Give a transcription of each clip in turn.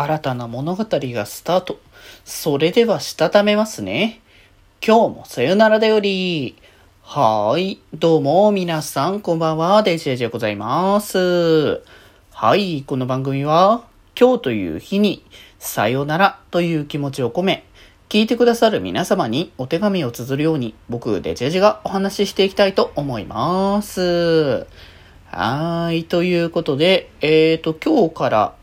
新たな物語がスタート。それではしたためますね。今日もさよならだより。はーい。どうも、皆さん、こんばんは。デジェジでございます。はい。この番組は、今日という日に、さよならという気持ちを込め、聞いてくださる皆様にお手紙を綴るように、僕、デジェジがお話ししていきたいと思います。はい。ということで、えっ、ー、と、今日から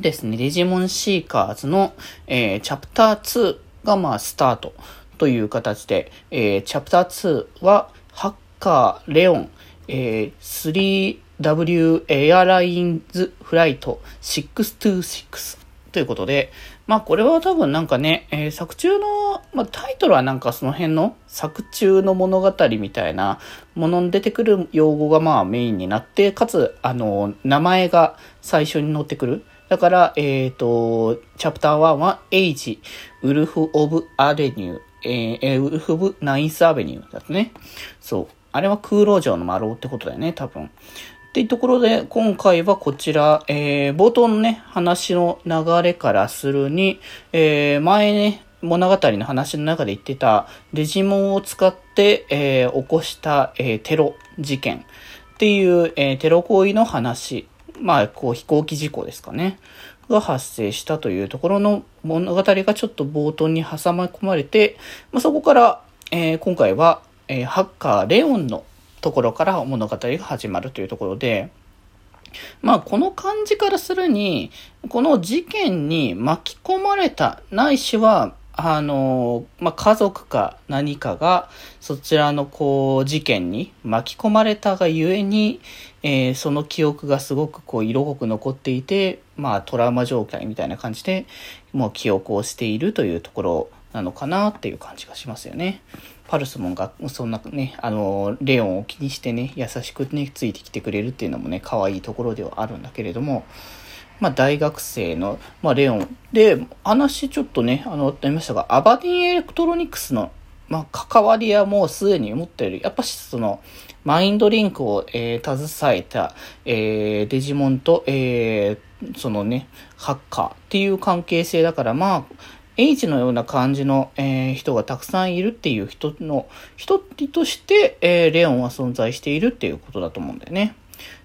ですね、デジモンシーカーズの、えー、チャプター2がまあスタートという形で、えー、チャプター2はハッカー、レオン、えー、3W エアラインズフライト626ということで、まあこれは多分なんかね、えー、作中の、まあタイトルはなんかその辺の作中の物語みたいなものに出てくる用語がまあメインになって、かつ、あの、名前が最初に載ってくる。だから、えっ、ー、と、チャプター1は、エイジ、ウルフ・オブ・アレニュー、えー、ウルフ・オブ・ナインス・アベニューだとね。そう。あれは空路城の丸尾ってことだよね、多分。っていうところで、今回はこちら、えー、冒頭のね、話の流れからするに、えー、前ね、物語の話の中で言ってた、デジモンを使って、えー、起こした、え、テロ事件っていう、え、テロ行為の話まあ、こう飛行機事故ですかね。が発生したというところの物語がちょっと冒頭に挟ま込まれて、まあ、そこから、えー、今回は、えー、ハッカーレオンのところから物語が始まるというところで、まあ、この感じからするに、この事件に巻き込まれた、ないしは、あの、まあ、家族か何かがそちらのこう事件に巻き込まれたがゆえに、えー、その記憶がすごくこう色濃く残っていて、まあトラウマ状態みたいな感じでもう記憶をしているというところなのかなっていう感じがしますよね。パルスモンがそんなね、あの、レオンを気にしてね、優しくね、ついてきてくれるっていうのもね、可愛いところではあるんだけれども、まあ、大学生の、まあ、レオン。で、話ちょっとね、あの、ありましたが、アバディエレクトロニクスの、まあ、関わりはもうすでに持ってる。やっぱし、その、マインドリンクを、えー、携えた、えー、デジモンと、えー、そのね、ハッカーっていう関係性だから、まあ、H のような感じの、えー、人がたくさんいるっていう人の、一人として、えー、レオンは存在しているっていうことだと思うんだよね。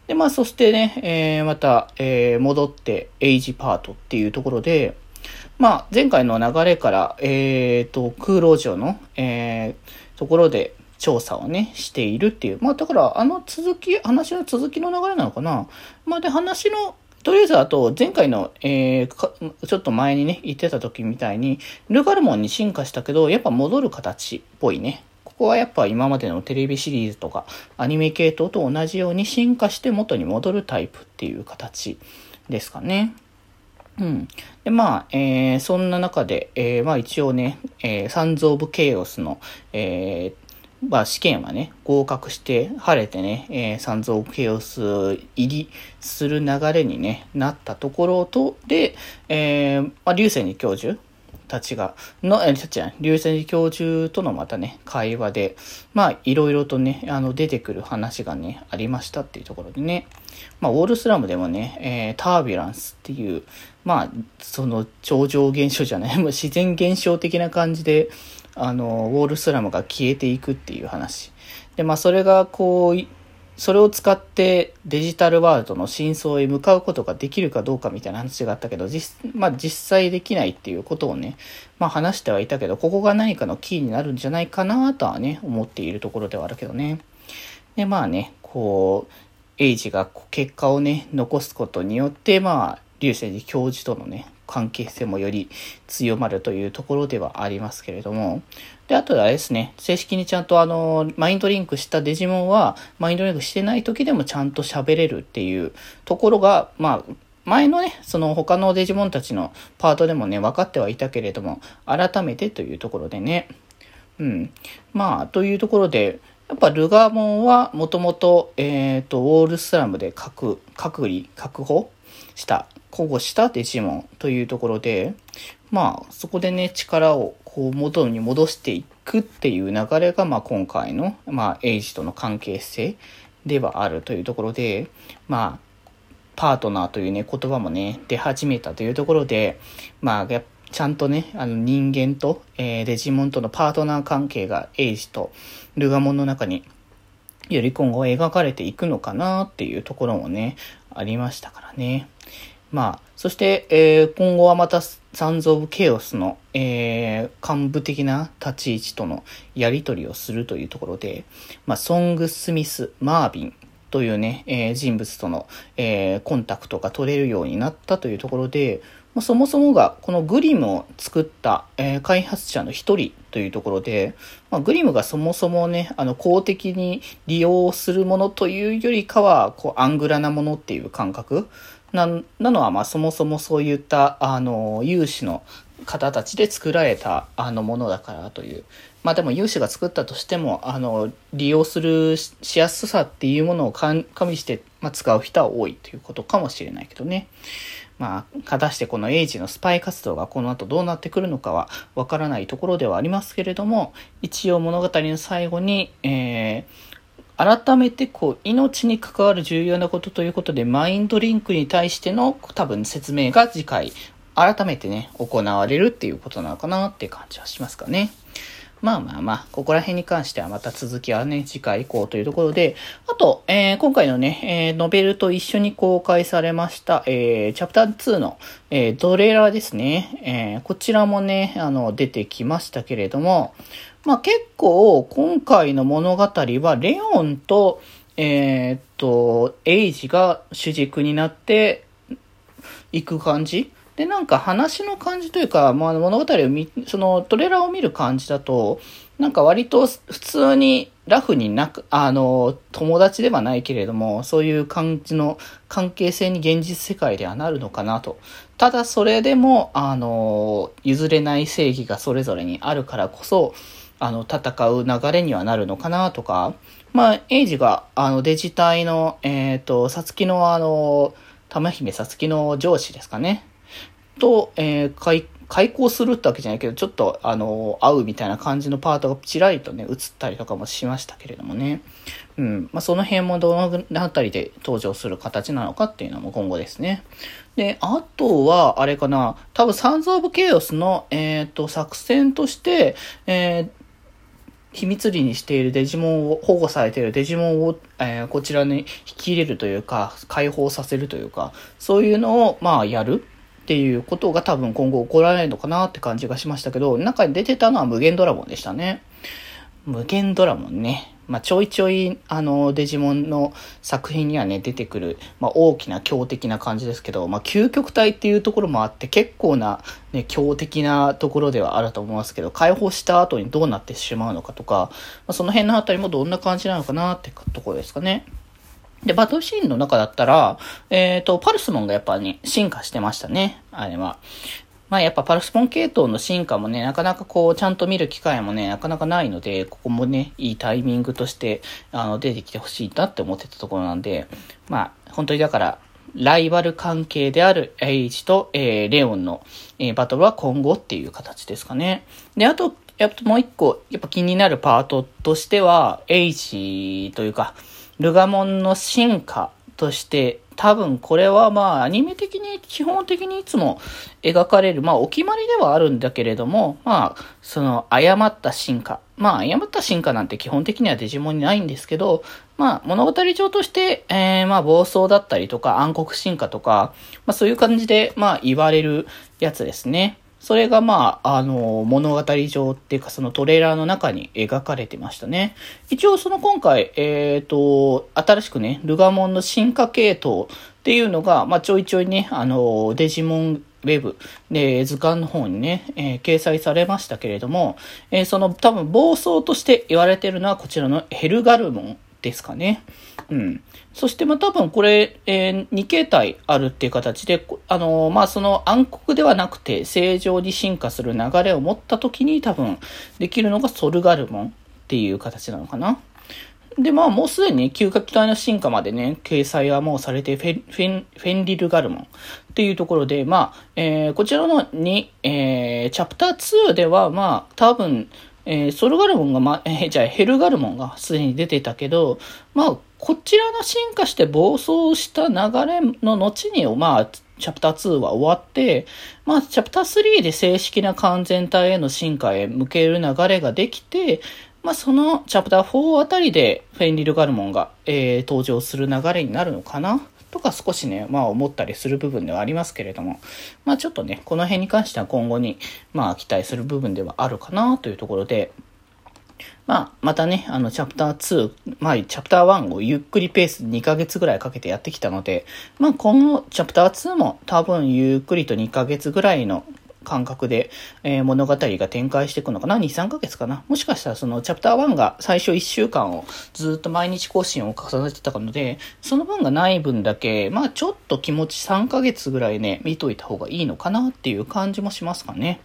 で、まあ、そしてね、えー、また、えー、戻って、エイジパートっていうところで、まあ、前回の流れから、えー、と、空路上の、えー、ところで調査をね、しているっていう。まあ、だから、あの続き、話の続きの流れなのかな。まあ、で、話の、とりあえず、あと、前回の、えー、ちょっと前にね、言ってた時みたいに、ルガルモンに進化したけど、やっぱ戻る形っぽいね。ここはやっぱ今までのテレビシリーズとかアニメ系統と同じように進化して元に戻るタイプっていう形ですかね。うん。で、まあ、えー、そんな中で、えー、まあ一応ね、えー、サンズ・オブ・ケイオスの、えー、まあ試験はね、合格して晴れてね、えー、サンズ・オブ・ケイオス入りする流れにね、なったところと、で、えー、まあ、流星に教授たちが、の、え、たちや、流星教授とのまたね、会話で、まあ、いろいろとね、あの、出てくる話がね、ありましたっていうところでね、まあ、ウォールスラムでもね、えー、タービュランスっていう、まあ、その、超常現象じゃない、もう自然現象的な感じで、あの、ウォールスラムが消えていくっていう話。で、まあ、それが、こう、それを使ってデジタルワールドの真相へ向かうことができるかどうかみたいな話があったけど、実、まあ実際できないっていうことをね、まあ話してはいたけど、ここが何かのキーになるんじゃないかなとはね、思っているところではあるけどね。で、まあね、こう、エイジが結果をね、残すことによって、まあ、流星寺教授とのね、関係性もより強まるというところではありますけれども、で、あとはあれですね、正式にちゃんとあの、マインドリンクしたデジモンは、マインドリンクしてない時でもちゃんと喋れるっていうところが、まあ、前のね、その他のデジモンたちのパートでもね、分かってはいたけれども、改めてというところでね、うん。まあ、というところで、やっぱルガモンはもともと、えっ、と、ウォールスラムで隔、隔離、確保した保護したデジモンというところで、まあ、そこでね、力をこう元に戻していくっていう流れが、まあ今回の、まあ、エイジとの関係性ではあるというところで、まあ、パートナーというね、言葉もね、出始めたというところで、まあ、ちゃんとね、あの人間と、えー、デジモンとのパートナー関係がエイジとルガモンの中により今後描かれていくのかなっていうところもね、ありましたからね。まあ、そして、えー、今後はまた、サンズ・オブ・ケオスの、えー、幹部的な立ち位置とのやり取りをするというところで、まあ、ソング・スミス・マービンというね、えー、人物との、えー、コンタクトが取れるようになったというところで、まそもそもがこのグリムを作った、えー、開発者の一人というところで、まあ、グリムがそもそもね、あの公的に利用するものというよりかは、こうアングラなものっていう感覚ななのは、まあ、そもそもそういった、あの、有志の方たちで作られた、あの、ものだからという。まあでも有志が作ったとしても、あの、利用するしやすさっていうものを加味して、まあ、使う人は多いということかもしれないけどね。まあ、果たしてこのエイジのスパイ活動がこの後どうなってくるのかはわからないところではありますけれども、一応物語の最後に、えー、改めてこう、命に関わる重要なことということで、マインドリンクに対しての多分説明が次回、改めてね、行われるっていうことなのかなって感じはしますかね。まあまあまあ、ここら辺に関してはまた続きはね、次回以降というところで、あと、えー、今回のね、えー、ノベルと一緒に公開されました、えー、チャプター2の、えー、ドレラーですね、えー、こちらもね、あの、出てきましたけれども、まあ結構、今回の物語は、レオンと、えー、っと、エイジが主軸になっていく感じで、なんか話の感じというか、まあ、物語を見、そのトレーラーを見る感じだと、なんか割と普通にラフになく、あの、友達ではないけれども、そういう感じの関係性に現実世界ではなるのかなと。ただそれでも、あの、譲れない正義がそれぞれにあるからこそ、あの、戦う流れにはなるのかなとか、まあ、エイジが、あの、デジタイの、えっ、ー、と、さつきのあの、玉姫さつきの上司ですかね。と、えー、開、開校するってわけじゃないけど、ちょっと、あの、会うみたいな感じのパートがちらりとね、映ったりとかもしましたけれどもね。うん。まあ、その辺もどのあたりで登場する形なのかっていうのも今後ですね。で、あとは、あれかな、多分、サンズ・オブ・ケイオスの、えっ、ー、と、作戦として、えー、秘密裏にしているデジモンを、保護されているデジモンを、えー、こちらに引き入れるというか、解放させるというか、そういうのを、まあ、やる。っていうことが多分今後起こられるのかなって感じがしましたけど、中に出てたのは無限ドラゴンでしたね。無限ドラゴンね。まあ、ちょいちょい、あの、デジモンの作品にはね、出てくる、まあ、大きな強敵な感じですけど、まあ、究極体っていうところもあって、結構な、ね、強敵なところではあると思いますけど、解放した後にどうなってしまうのかとか、まあ、その辺のあたりもどんな感じなのかなってところですかね。で、バトルシーンの中だったら、えっ、ー、と、パルスモンがやっぱね、進化してましたね。あれは。まあやっぱパルスモン系統の進化もね、なかなかこう、ちゃんと見る機会もね、なかなかないので、ここもね、いいタイミングとして、あの、出てきてほしいなって思ってたところなんで、まあ、本当にだから、ライバル関係であるエイジと、えー、レオンの、えー、バトルは今後っていう形ですかね。で、あと、やっぱもう一個、やっぱ気になるパートとしては、エイジというか、ルガモンの進化として、多分これはまあアニメ的に基本的にいつも描かれる、まあお決まりではあるんだけれども、まあその誤った進化。まあ誤った進化なんて基本的にはデジモンにないんですけど、まあ物語上として、えー、まあ暴走だったりとか暗黒進化とか、まあそういう感じでまあ言われるやつですね。それがまあ、あの、物語上っていうかそのトレーラーの中に描かれてましたね。一応その今回、えっ、ー、と、新しくね、ルガモンの進化系統っていうのが、まあちょいちょいね、あの、デジモンウェブで図鑑の方にね、えー、掲載されましたけれども、えー、その多分暴走として言われてるのはこちらのヘルガルモンですかね。うん。そして、ま、多分これ、えー、2形態あるっていう形で、あのー、まあ、その暗黒ではなくて正常に進化する流れを持った時に多分できるのがソルガルモンっていう形なのかな。で、まあ、もうすでに、嗅覚体の進化までね、掲載はもうされてフェ、フェン、フェンリルガルモンっていうところで、まあ、えー、こちらのに、えー、チャプター2では、まあ、多分、えー、ソルガルモンが、ま、えー、じゃあヘルガルモンがすでに出てたけど、まあ、こちらの進化して暴走した流れの後に、まあ、チャプター2は終わって、まあ、チャプター3で正式な完全体への進化へ向ける流れができて、まあ、そのチャプター4あたりでフェンリル・ガルモンが、えー、登場する流れになるのかな。とか少しね、まあ思ったりする部分ではありますけれども、まあちょっとね、この辺に関しては今後に、まあ期待する部分ではあるかなというところで、まあ、またね、あの、チャプター2、まあ、チャプター1をゆっくりペース2ヶ月ぐらいかけてやってきたので、まあ、今後、チャプター2も多分ゆっくりと2ヶ月ぐらいの感覚で、えー、物語が展開していくのかな ?2、3ヶ月かなもしかしたらそのチャプター1が最初1週間をずっと毎日更新を重ねてたので、その分がない分だけ、まあちょっと気持ち3ヶ月ぐらいね、見といた方がいいのかなっていう感じもしますかね。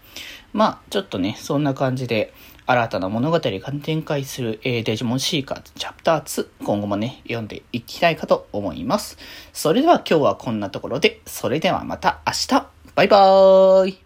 まあちょっとね、そんな感じで、新たな物語が展開する、えー、デジモンシーカーズチャプター2、今後もね、読んでいきたいかと思います。それでは今日はこんなところで、それではまた明日バイバーイ